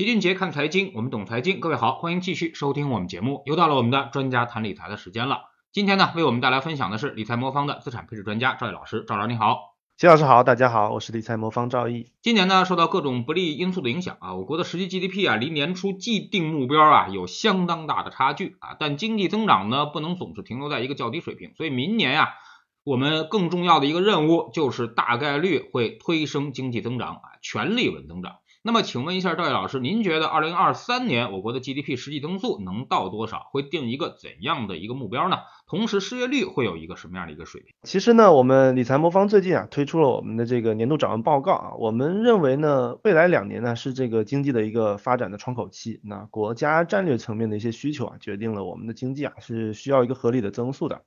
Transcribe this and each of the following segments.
齐俊杰看财经，我们懂财经。各位好，欢迎继续收听我们节目。又到了我们的专家谈理财的时间了。今天呢，为我们带来分享的是理财魔方的资产配置专家赵毅老师。赵老师你好，齐老师好，大家好，我是理财魔方赵毅。今年呢，受到各种不利因素的影响啊，我国的实际 GDP 啊，离年初既定目标啊有相当大的差距啊。但经济增长呢，不能总是停留在一个较低水平，所以明年啊，我们更重要的一个任务就是大概率会推升经济增长啊，全力稳增长。那么，请问一下赵毅老师，您觉得二零二三年我国的 GDP 实际增速能到多少？会定一个怎样的一个目标呢？同时，失业率会有一个什么样的一个水平？其实呢，我们理财魔方最近啊推出了我们的这个年度展望报告啊，我们认为呢，未来两年呢是这个经济的一个发展的窗口期。那国家战略层面的一些需求啊，决定了我们的经济啊是需要一个合理的增速的。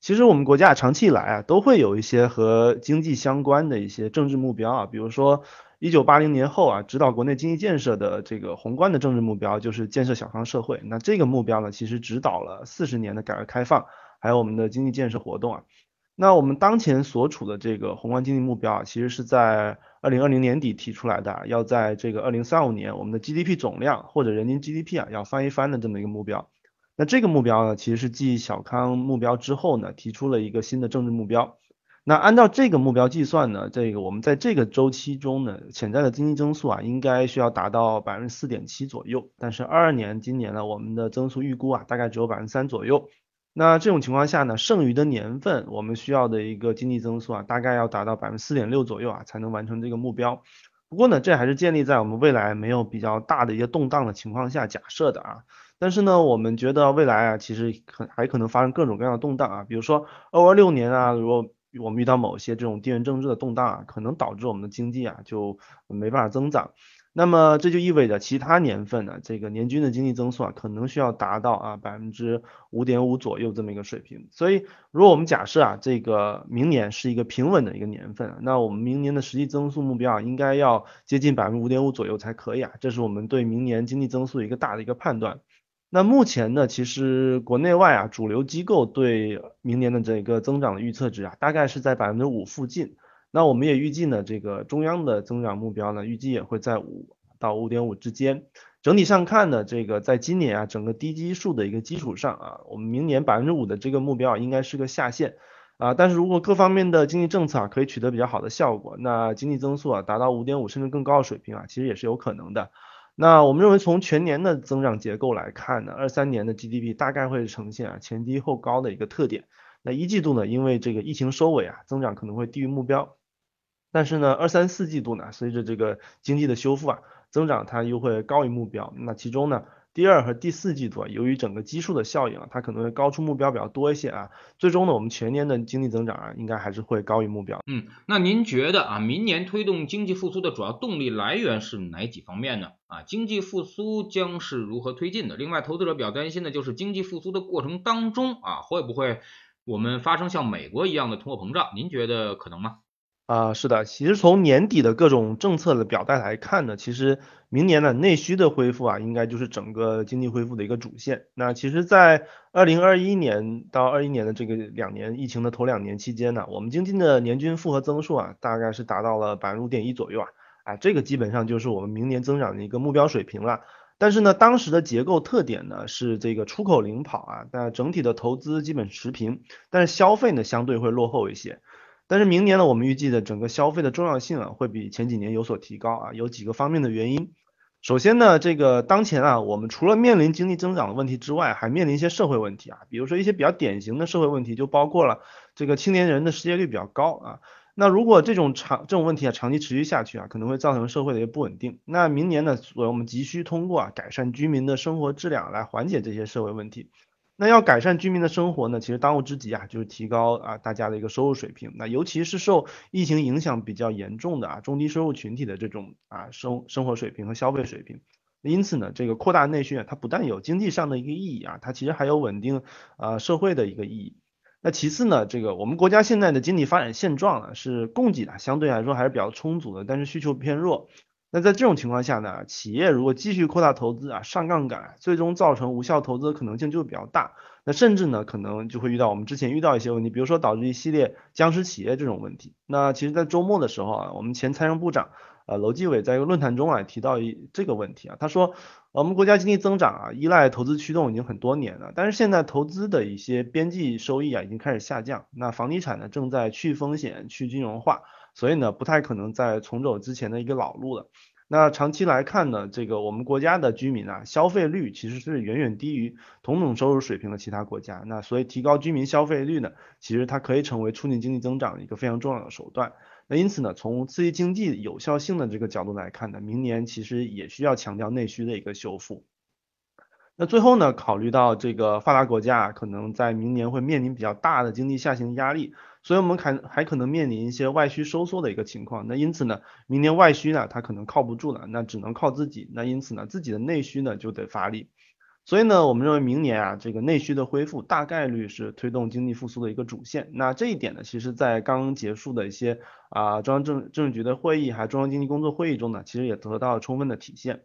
其实我们国家长期以来啊，都会有一些和经济相关的一些政治目标啊，比如说。一九八零年后啊，指导国内经济建设的这个宏观的政治目标就是建设小康社会。那这个目标呢，其实指导了四十年的改革开放，还有我们的经济建设活动啊。那我们当前所处的这个宏观经济目标啊，其实是在二零二零年底提出来的，要在这个二零三五年，我们的 GDP 总量或者人均 GDP 啊要翻一番的这么一个目标。那这个目标呢，其实是继小康目标之后呢，提出了一个新的政治目标。那按照这个目标计算呢，这个我们在这个周期中呢，潜在的经济增速啊，应该需要达到百分之四点七左右。但是二二年今年呢，我们的增速预估啊，大概只有百分之三左右。那这种情况下呢，剩余的年份我们需要的一个经济增速啊，大概要达到百分之四点六左右啊，才能完成这个目标。不过呢，这还是建立在我们未来没有比较大的一些动荡的情况下假设的啊。但是呢，我们觉得未来啊，其实可还可能发生各种各样的动荡啊，比如说二二六年啊，如果我们遇到某些这种地缘政治的动荡啊，可能导致我们的经济啊就没办法增长。那么这就意味着其他年份呢，这个年均的经济增速啊，可能需要达到啊百分之五点五左右这么一个水平。所以，如果我们假设啊，这个明年是一个平稳的一个年份，那我们明年的实际增速目标啊，应该要接近百分之五点五左右才可以啊。这是我们对明年经济增速一个大的一个判断。那目前呢，其实国内外啊，主流机构对明年的这个增长的预测值啊，大概是在百分之五附近。那我们也预计呢，这个中央的增长目标呢，预计也会在五到五点五之间。整体上看呢，这个在今年啊，整个低基数的一个基础上啊，我们明年百分之五的这个目标应该是个下限啊。但是如果各方面的经济政策啊，可以取得比较好的效果，那经济增速啊，达到五点五甚至更高的水平啊，其实也是有可能的。那我们认为，从全年的增长结构来看呢，二三年的 GDP 大概会呈现啊前低后高的一个特点。那一季度呢，因为这个疫情收尾啊，增长可能会低于目标。但是呢，二三四季度呢，随着这个经济的修复啊，增长它又会高于目标。那其中呢？第二和第四季度啊，由于整个基数的效应啊，它可能会高出目标比较多一些啊。最终呢，我们全年的经济增长啊，应该还是会高于目标。嗯，那您觉得啊，明年推动经济复苏的主要动力来源是哪几方面呢？啊，经济复苏将是如何推进的？另外，投资者比较担心的就是经济复苏的过程当中啊，会不会我们发生像美国一样的通货膨胀？您觉得可能吗？啊，是的，其实从年底的各种政策的表态来看呢，其实明年呢内需的恢复啊，应该就是整个经济恢复的一个主线。那其实，在二零二一年到二一年的这个两年疫情的头两年期间呢，我们经济的年均复合增速啊，大概是达到了百分之五点一左右啊，哎，这个基本上就是我们明年增长的一个目标水平了。但是呢，当时的结构特点呢是这个出口领跑啊，那整体的投资基本持平，但是消费呢相对会落后一些。但是明年呢，我们预计的整个消费的重要性啊，会比前几年有所提高啊，有几个方面的原因。首先呢，这个当前啊，我们除了面临经济增长的问题之外，还面临一些社会问题啊，比如说一些比较典型的社会问题，就包括了这个青年人的失业率比较高啊。那如果这种长这种问题啊长期持续下去啊，可能会造成社会的一个不稳定。那明年呢，我们急需通过啊改善居民的生活质量来缓解这些社会问题。那要改善居民的生活呢，其实当务之急啊，就是提高啊大家的一个收入水平。那尤其是受疫情影响比较严重的啊中低收入群体的这种啊生生活水平和消费水平。因此呢，这个扩大内需啊，它不但有经济上的一个意义啊，它其实还有稳定啊社会的一个意义。那其次呢，这个我们国家现在的经济发展现状呢，是供给啊相对来说还是比较充足的，但是需求偏弱。那在这种情况下呢，企业如果继续扩大投资啊，上杠杆，最终造成无效投资的可能性就比较大。那甚至呢，可能就会遇到我们之前遇到一些问题，比如说导致一系列僵尸企业这种问题。那其实，在周末的时候啊，我们前财政部长呃，楼继伟在一个论坛中啊提到一这个问题啊，他说我们国家经济增长啊依赖投资驱动已经很多年了，但是现在投资的一些边际收益啊已经开始下降，那房地产呢正在去风险、去金融化，所以呢不太可能再重走之前的一个老路了。那长期来看呢，这个我们国家的居民啊消费率其实是远远低于同等收入水平的其他国家，那所以提高居民消费率呢，其实它可以成为促进经济增长的一个非常重要的手段。那因此呢，从刺激经济有效性的这个角度来看呢，明年其实也需要强调内需的一个修复。那最后呢，考虑到这个发达国家可能在明年会面临比较大的经济下行压力，所以我们还还可能面临一些外需收缩的一个情况。那因此呢，明年外需呢它可能靠不住了，那只能靠自己。那因此呢，自己的内需呢就得发力。所以呢，我们认为明年啊，这个内需的恢复大概率是推动经济复苏的一个主线。那这一点呢，其实在刚结束的一些啊中央政政治局的会议，还有中央经济工作会议中呢，其实也得到了充分的体现。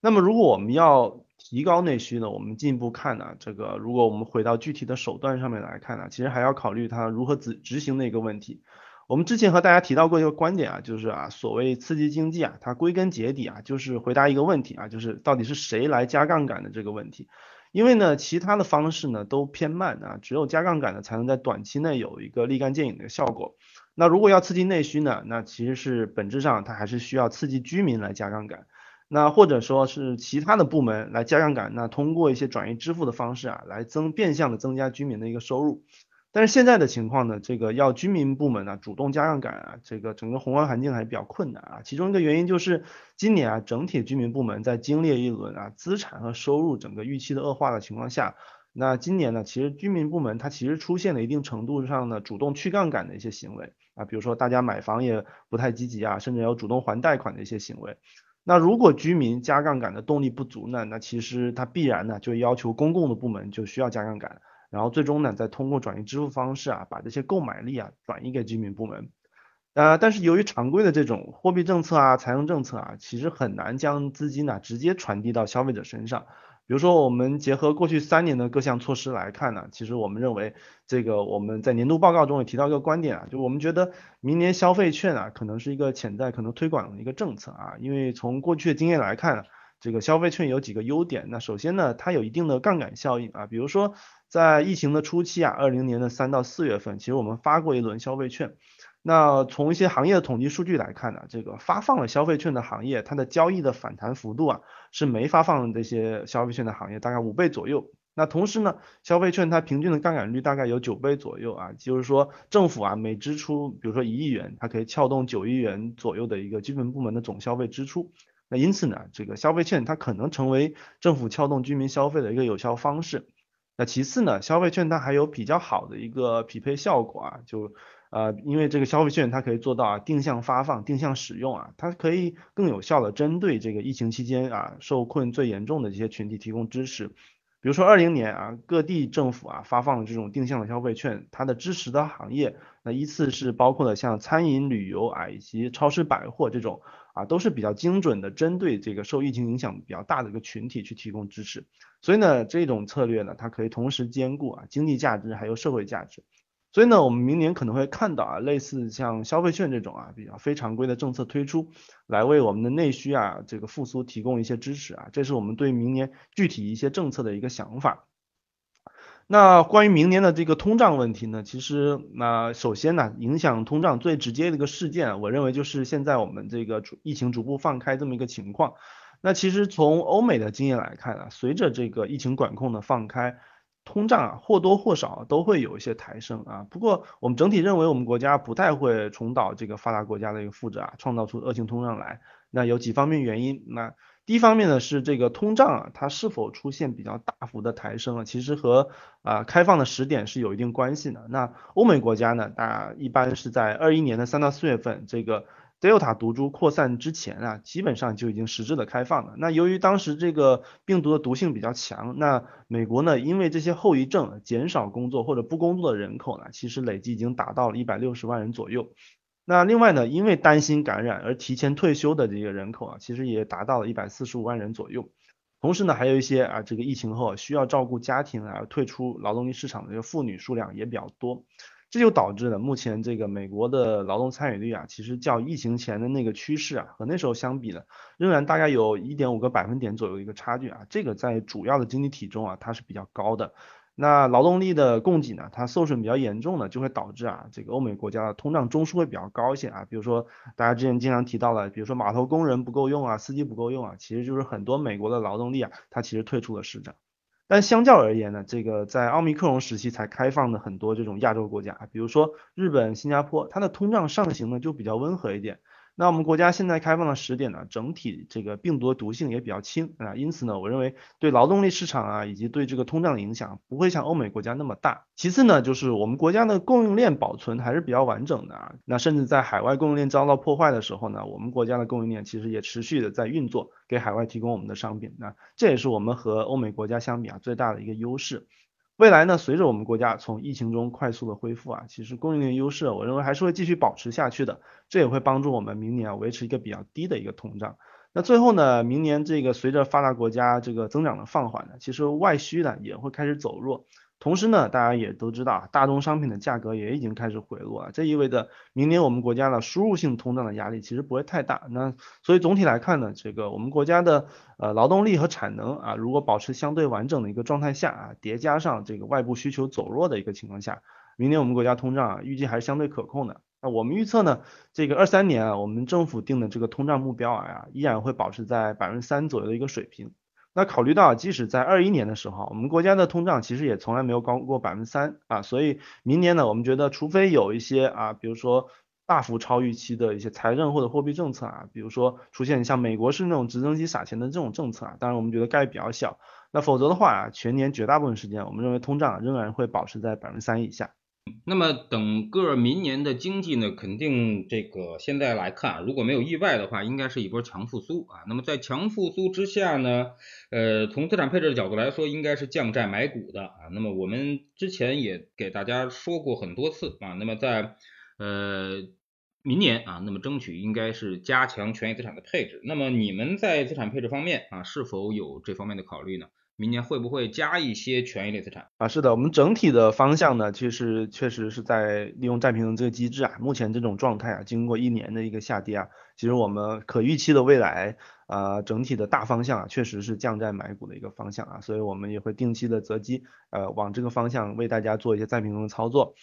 那么如果我们要提高内需呢，我们进一步看呢，这个如果我们回到具体的手段上面来看呢，其实还要考虑它如何执执行的一个问题。我们之前和大家提到过一个观点啊，就是啊，所谓刺激经济啊，它归根结底啊，就是回答一个问题啊，就是到底是谁来加杠杆的这个问题。因为呢，其他的方式呢都偏慢啊，只有加杠杆呢才能在短期内有一个立竿见影的效果。那如果要刺激内需呢，那其实是本质上它还是需要刺激居民来加杠杆，那或者说是其他的部门来加杠杆，那通过一些转移支付的方式啊，来增变相的增加居民的一个收入。但是现在的情况呢，这个要居民部门呢主动加杠杆啊，这个整个宏观环境还是比较困难啊。其中一个原因就是今年啊，整体居民部门在经历一轮啊资产和收入整个预期的恶化的情况下，那今年呢，其实居民部门它其实出现了一定程度上的主动去杠杆的一些行为啊，比如说大家买房也不太积极啊，甚至有主动还贷款的一些行为。那如果居民加杠杆的动力不足呢，那其实它必然呢就要求公共的部门就需要加杠杆。然后最终呢，再通过转移支付方式啊，把这些购买力啊转移给居民部门。呃，但是由于常规的这种货币政策啊、财政政策啊，其实很难将资金呢直接传递到消费者身上。比如说，我们结合过去三年的各项措施来看呢，其实我们认为这个我们在年度报告中也提到一个观点啊，就我们觉得明年消费券啊可能是一个潜在可能推广的一个政策啊，因为从过去的经验来看，这个消费券有几个优点。那首先呢，它有一定的杠杆效应啊，比如说。在疫情的初期啊，二零年的三到四月份，其实我们发过一轮消费券。那从一些行业的统计数据来看呢，这个发放了消费券的行业，它的交易的反弹幅度啊，是没发放这些消费券的行业大概五倍左右。那同时呢，消费券它平均的杠杆率大概有九倍左右啊，就是说政府啊每支出，比如说一亿元，它可以撬动九亿元左右的一个基本部门的总消费支出。那因此呢，这个消费券它可能成为政府撬动居民消费的一个有效方式。那其次呢，消费券它还有比较好的一个匹配效果啊，就呃，因为这个消费券它可以做到啊定向发放、定向使用啊，它可以更有效的针对这个疫情期间啊受困最严重的这些群体提供支持。比如说二零年啊，各地政府啊发放了这种定向的消费券，它的支持的行业，那依次是包括了像餐饮、旅游啊以及超市、百货这种。啊，都是比较精准的，针对这个受疫情影响比较大的一个群体去提供支持。所以呢，这种策略呢，它可以同时兼顾啊经济价值还有社会价值。所以呢，我们明年可能会看到啊，类似像消费券这种啊比较非常规的政策推出，来为我们的内需啊这个复苏提供一些支持啊。这是我们对明年具体一些政策的一个想法。那关于明年的这个通胀问题呢？其实，那首先呢，影响通胀最直接的一个事件，我认为就是现在我们这个疫情逐步放开这么一个情况。那其实从欧美的经验来看啊，随着这个疫情管控的放开，通胀啊或多或少都会有一些抬升啊。不过我们整体认为，我们国家不太会重蹈这个发达国家的一个覆辙啊，创造出恶性通胀来。那有几方面原因，那。第一方面呢是这个通胀啊，它是否出现比较大幅的抬升啊，其实和啊开放的时点是有一定关系的。那欧美国家呢，大一般是在二一年的三到四月份，这个 Delta 毒株扩散之前啊，基本上就已经实质的开放了。那由于当时这个病毒的毒性比较强，那美国呢，因为这些后遗症，减少工作或者不工作的人口呢，其实累计已经达到了一百六十万人左右。那另外呢，因为担心感染而提前退休的这个人口啊，其实也达到了一百四十五万人左右。同时呢，还有一些啊，这个疫情后需要照顾家庭啊，退出劳动力市场的这个妇女数量也比较多。这就导致了目前这个美国的劳动参与率啊，其实较疫情前的那个趋势啊，和那时候相比呢，仍然大概有一点五个百分点左右一个差距啊，这个在主要的经济体中啊，它是比较高的。那劳动力的供给呢，它受损比较严重呢，就会导致啊，这个欧美国家的通胀中枢会比较高一些啊。比如说大家之前经常提到的，比如说码头工人不够用啊，司机不够用啊，其实就是很多美国的劳动力啊，它其实退出了市场。但相较而言呢，这个在奥密克戎时期才开放的很多这种亚洲国家，比如说日本、新加坡，它的通胀上行呢就比较温和一点。那我们国家现在开放的时点呢，整体这个病毒毒性也比较轻啊，因此呢，我认为对劳动力市场啊，以及对这个通胀的影响不会像欧美国家那么大。其次呢，就是我们国家的供应链保存还是比较完整的啊，那甚至在海外供应链遭到破坏的时候呢，我们国家的供应链其实也持续的在运作，给海外提供我们的商品。那这也是我们和欧美国家相比啊最大的一个优势。未来呢，随着我们国家从疫情中快速的恢复啊，其实供应链优势，我认为还是会继续保持下去的。这也会帮助我们明年维持一个比较低的一个通胀。那最后呢，明年这个随着发达国家这个增长的放缓呢，其实外需呢也会开始走弱。同时呢，大家也都知道，大宗商品的价格也已经开始回落了，这意味着明年我们国家的输入性通胀的压力其实不会太大。那所以总体来看呢，这个我们国家的呃劳动力和产能啊，如果保持相对完整的一个状态下啊，叠加上这个外部需求走弱的一个情况下，明年我们国家通胀啊预计还是相对可控的。那我们预测呢，这个二三年啊，我们政府定的这个通胀目标啊，依然会保持在百分之三左右的一个水平。那考虑到，即使在二一年的时候，我们国家的通胀其实也从来没有高过百分之三啊，所以明年呢，我们觉得除非有一些啊，比如说大幅超预期的一些财政或者货币政策啊，比如说出现像美国是那种直升机撒钱的这种政策啊，当然我们觉得概率比较小。那否则的话啊，全年绝大部分时间，我们认为通胀仍然会保持在百分之三以下。那么整个明年的经济呢，肯定这个现在来看，如果没有意外的话，应该是一波强复苏啊。那么在强复苏之下呢，呃，从资产配置的角度来说，应该是降债买股的啊。那么我们之前也给大家说过很多次啊。那么在呃明年啊，那么争取应该是加强权益资产的配置。那么你们在资产配置方面啊，是否有这方面的考虑呢？明年会不会加一些权益类资产啊？是的，我们整体的方向呢，其实确实是在利用债平衡这个机制啊。目前这种状态啊，经过一年的一个下跌啊，其实我们可预期的未来啊，整体的大方向啊，确实是降债买股的一个方向啊。所以我们也会定期的择机呃，往这个方向为大家做一些再平衡的操作。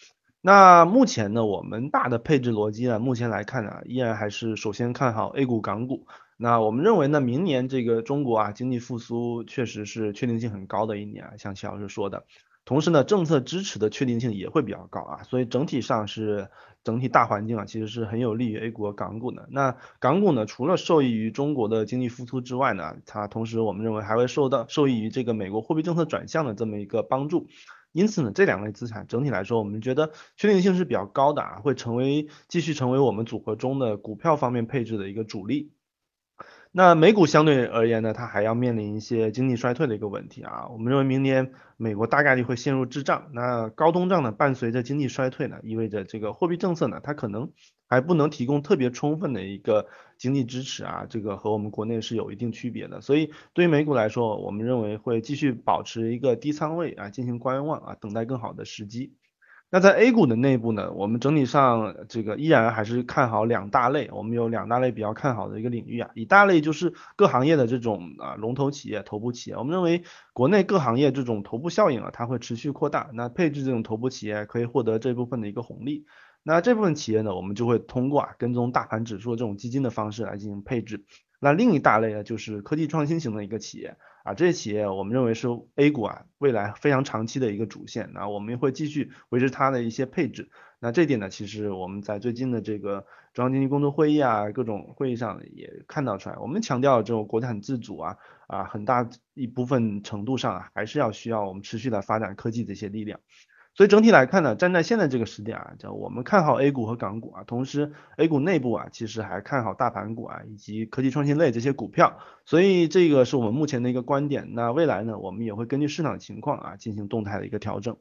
那目前呢，我们大的配置逻辑呢，目前来看呢，依然还是首先看好 A 股、港股。那我们认为呢，明年这个中国啊经济复苏确实是确定性很高的一年啊，像齐老师说的，同时呢，政策支持的确定性也会比较高啊，所以整体上是整体大环境啊，其实是很有利于 A 股和港股的。那港股呢，除了受益于中国的经济复苏之外呢，它同时我们认为还会受到受益于这个美国货币政策转向的这么一个帮助。因此呢，这两类资产整体来说，我们觉得确定性是比较高的啊，会成为继续成为我们组合中的股票方面配置的一个主力。那美股相对而言呢，它还要面临一些经济衰退的一个问题啊。我们认为明年美国大概率会陷入滞胀。那高通胀呢，伴随着经济衰退呢，意味着这个货币政策呢，它可能还不能提供特别充分的一个经济支持啊。这个和我们国内是有一定区别的。所以对于美股来说，我们认为会继续保持一个低仓位啊，进行观望啊，等待更好的时机。那在 A 股的内部呢，我们整体上这个依然还是看好两大类，我们有两大类比较看好的一个领域啊，一大类就是各行业的这种啊龙头企业、头部企业，我们认为国内各行业这种头部效应啊，它会持续扩大，那配置这种头部企业可以获得这部分的一个红利，那这部分企业呢，我们就会通过啊跟踪大盘指数这种基金的方式来进行配置，那另一大类呢，就是科技创新型的一个企业。啊，这些企业我们认为是 A 股啊未来非常长期的一个主线，那我们会继续维持它的一些配置。那这点呢，其实我们在最近的这个中央经济工作会议啊，各种会议上也看到出来，我们强调这种国产自主啊，啊很大一部分程度上啊，还是要需要我们持续的发展科技的一些力量。所以整体来看呢，站在现在这个时点啊，叫我们看好 A 股和港股啊，同时 A 股内部啊，其实还看好大盘股啊，以及科技创新类这些股票。所以这个是我们目前的一个观点。那未来呢，我们也会根据市场情况啊，进行动态的一个调整。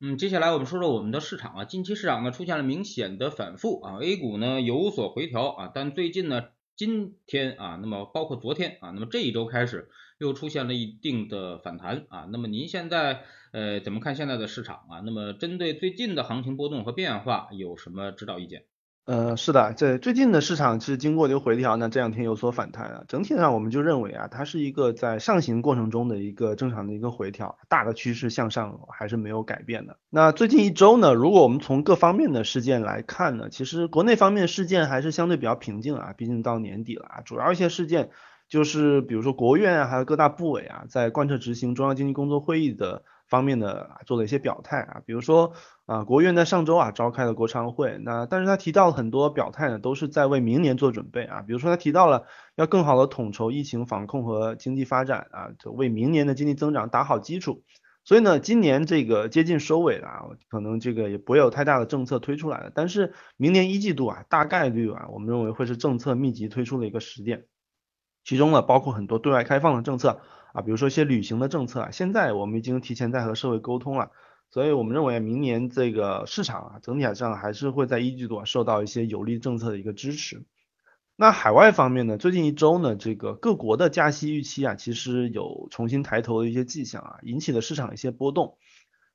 嗯，接下来我们说说我们的市场啊，近期市场呢出现了明显的反复啊，A 股呢有所回调啊，但最近呢。今天啊，那么包括昨天啊，那么这一周开始又出现了一定的反弹啊。那么您现在呃怎么看现在的市场啊？那么针对最近的行情波动和变化有什么指导意见？呃，是的，在最近的市场是经过一个回调呢，这两天有所反弹啊。整体上我们就认为啊，它是一个在上行过程中的一个正常的一个回调，大的趋势向上还是没有改变的。那最近一周呢，如果我们从各方面的事件来看呢，其实国内方面事件还是相对比较平静啊，毕竟到年底了啊，主要一些事件就是比如说国务院啊，还有各大部委啊，在贯彻执行中央经济工作会议的。方面的啊做了一些表态啊，比如说啊，国务院在上周啊召开了国常会，那但是他提到了很多表态呢，都是在为明年做准备啊，比如说他提到了要更好的统筹疫情防控和经济发展啊，就为明年的经济增长打好基础。所以呢，今年这个接近收尾了啊，可能这个也不会有太大的政策推出来了，但是明年一季度啊，大概率啊，我们认为会是政策密集推出的一个时点，其中呢包括很多对外开放的政策。啊，比如说一些旅行的政策啊，现在我们已经提前在和社会沟通了，所以我们认为明年这个市场啊，整体上还是会在一季度受到一些有利政策的一个支持。那海外方面呢，最近一周呢，这个各国的加息预期啊，其实有重新抬头的一些迹象啊，引起了市场一些波动。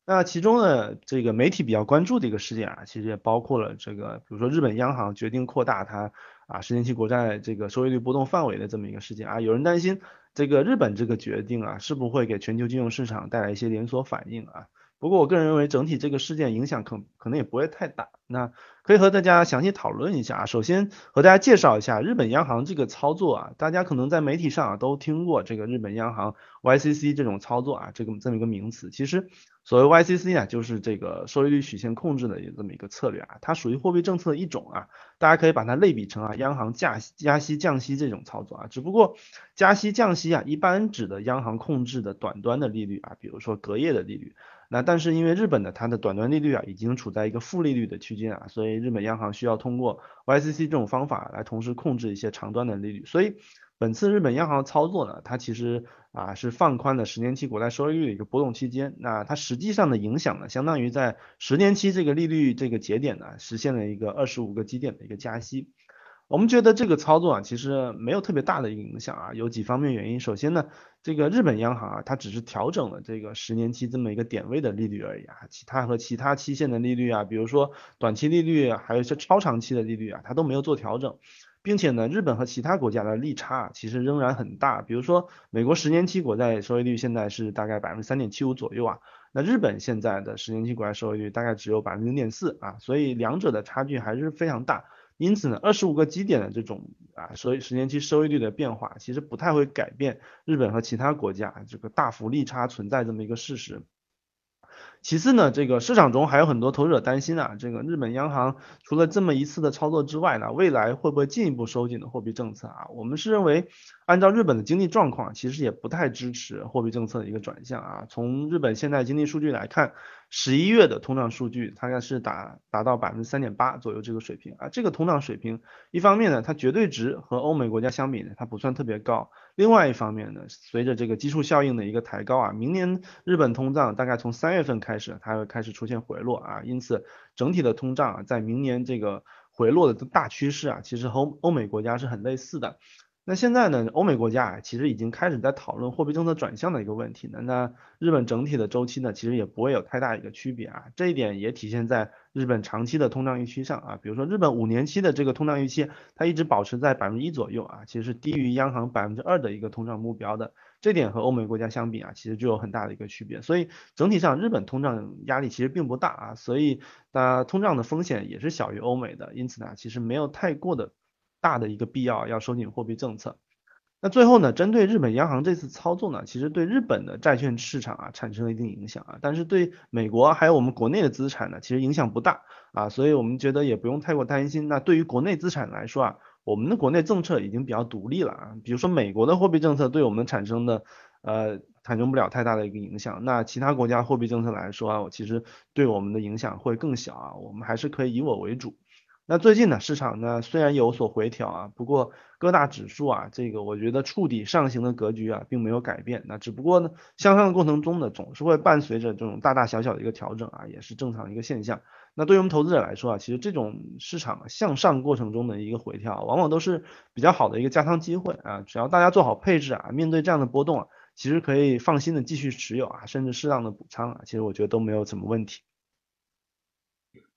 那其中呢，这个媒体比较关注的一个事件啊，其实也包括了这个，比如说日本央行决定扩大它啊十年期国债这个收益率波动范围的这么一个事件啊，有人担心。这个日本这个决定啊，是不会给全球金融市场带来一些连锁反应啊？不过我个人认为，整体这个事件影响可可能也不会太大。那可以和大家详细讨论一下啊。首先和大家介绍一下日本央行这个操作啊，大家可能在媒体上啊都听过这个日本央行 YCC 这种操作啊，这个这么一个名词。其实所谓 YCC 啊，就是这个收益率曲线控制的这么一个策略啊，它属于货币政策的一种啊。大家可以把它类比成啊央行加加息降息这种操作啊。只不过加息降息啊，一般指的央行控制的短端的利率啊，比如说隔夜的利率。那但是因为日本的它的短端利率啊已经处在一个负利率的区间啊，所以日本央行需要通过 YCC 这种方法来同时控制一些长端的利率。所以本次日本央行操作呢，它其实啊是放宽了十年期国债收益率的一个波动区间。那它实际上的影响呢，相当于在十年期这个利率这个节点呢，实现了一个二十五个基点的一个加息。我们觉得这个操作啊，其实没有特别大的一个影响啊，有几方面原因。首先呢，这个日本央行啊，它只是调整了这个十年期这么一个点位的利率而已啊，其他和其他期限的利率啊，比如说短期利率，还有一些超长期的利率啊，它都没有做调整，并且呢，日本和其他国家的利差其实仍然很大。比如说美国十年期国债收益率现在是大概百分之三点七五左右啊，那日本现在的十年期国债收益率大概只有百分之零点四啊，所以两者的差距还是非常大。因此呢，二十五个基点的这种啊，所以十年期收益率的变化，其实不太会改变日本和其他国家这个大幅利差存在这么一个事实。其次呢，这个市场中还有很多投资者担心啊，这个日本央行除了这么一次的操作之外呢，未来会不会进一步收紧的货币政策啊？我们是认为，按照日本的经济状况，其实也不太支持货币政策的一个转向啊。从日本现在经济数据来看，十一月的通胀数据大概是达达到百分之三点八左右这个水平啊。这个通胀水平，一方面呢，它绝对值和欧美国家相比呢，它不算特别高。另外一方面呢，随着这个基数效应的一个抬高啊，明年日本通胀大概从三月份开始，它会开始出现回落啊，因此整体的通胀啊，在明年这个回落的大趋势啊，其实和欧美国家是很类似的。那现在呢，欧美国家啊，其实已经开始在讨论货币政策转向的一个问题呢。那日本整体的周期呢，其实也不会有太大一个区别啊。这一点也体现在日本长期的通胀预期上啊。比如说日本五年期的这个通胀预期，它一直保持在百分之一左右啊，其实是低于央行百分之二的一个通胀目标的。这点和欧美国家相比啊，其实就有很大的一个区别。所以整体上日本通胀压力其实并不大啊，所以它通胀的风险也是小于欧美的。因此呢，其实没有太过的。大的一个必要要收紧货币政策，那最后呢，针对日本央行这次操作呢，其实对日本的债券市场啊产生了一定影响啊，但是对美国还有我们国内的资产呢，其实影响不大啊，所以我们觉得也不用太过担心。那对于国内资产来说啊，我们的国内政策已经比较独立了啊，比如说美国的货币政策对我们产生的呃产生不了太大的一个影响，那其他国家货币政策来说啊，我其实对我们的影响会更小啊，我们还是可以以我为主。那最近呢，市场呢虽然有所回调啊，不过各大指数啊，这个我觉得触底上行的格局啊，并没有改变。那只不过呢，向上的过程中呢，总是会伴随着这种大大小小的一个调整啊，也是正常的一个现象。那对于我们投资者来说啊，其实这种市场向上过程中的一个回调，往往都是比较好的一个加仓机会啊。只要大家做好配置啊，面对这样的波动啊，其实可以放心的继续持有啊，甚至适当的补仓啊，其实我觉得都没有什么问题。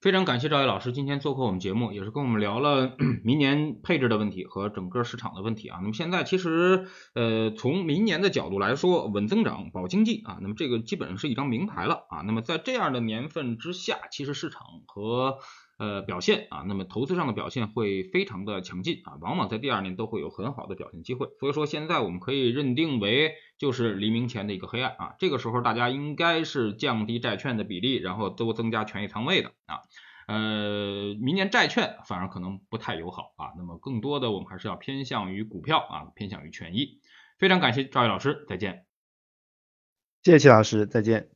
非常感谢赵毅老师今天做客我们节目，也是跟我们聊了 明年配置的问题和整个市场的问题啊。那么现在其实呃从明年的角度来说，稳增长保经济啊，那么这个基本上是一张名牌了啊。那么在这样的年份之下，其实市场和呃，表现啊，那么投资上的表现会非常的强劲啊，往往在第二年都会有很好的表现机会。所以说现在我们可以认定为就是黎明前的一个黑暗啊，这个时候大家应该是降低债券的比例，然后多增加权益仓位的啊。呃，明年债券反而可能不太友好啊，那么更多的我们还是要偏向于股票啊，偏向于权益。非常感谢赵毅老师，再见。谢谢齐老师，再见。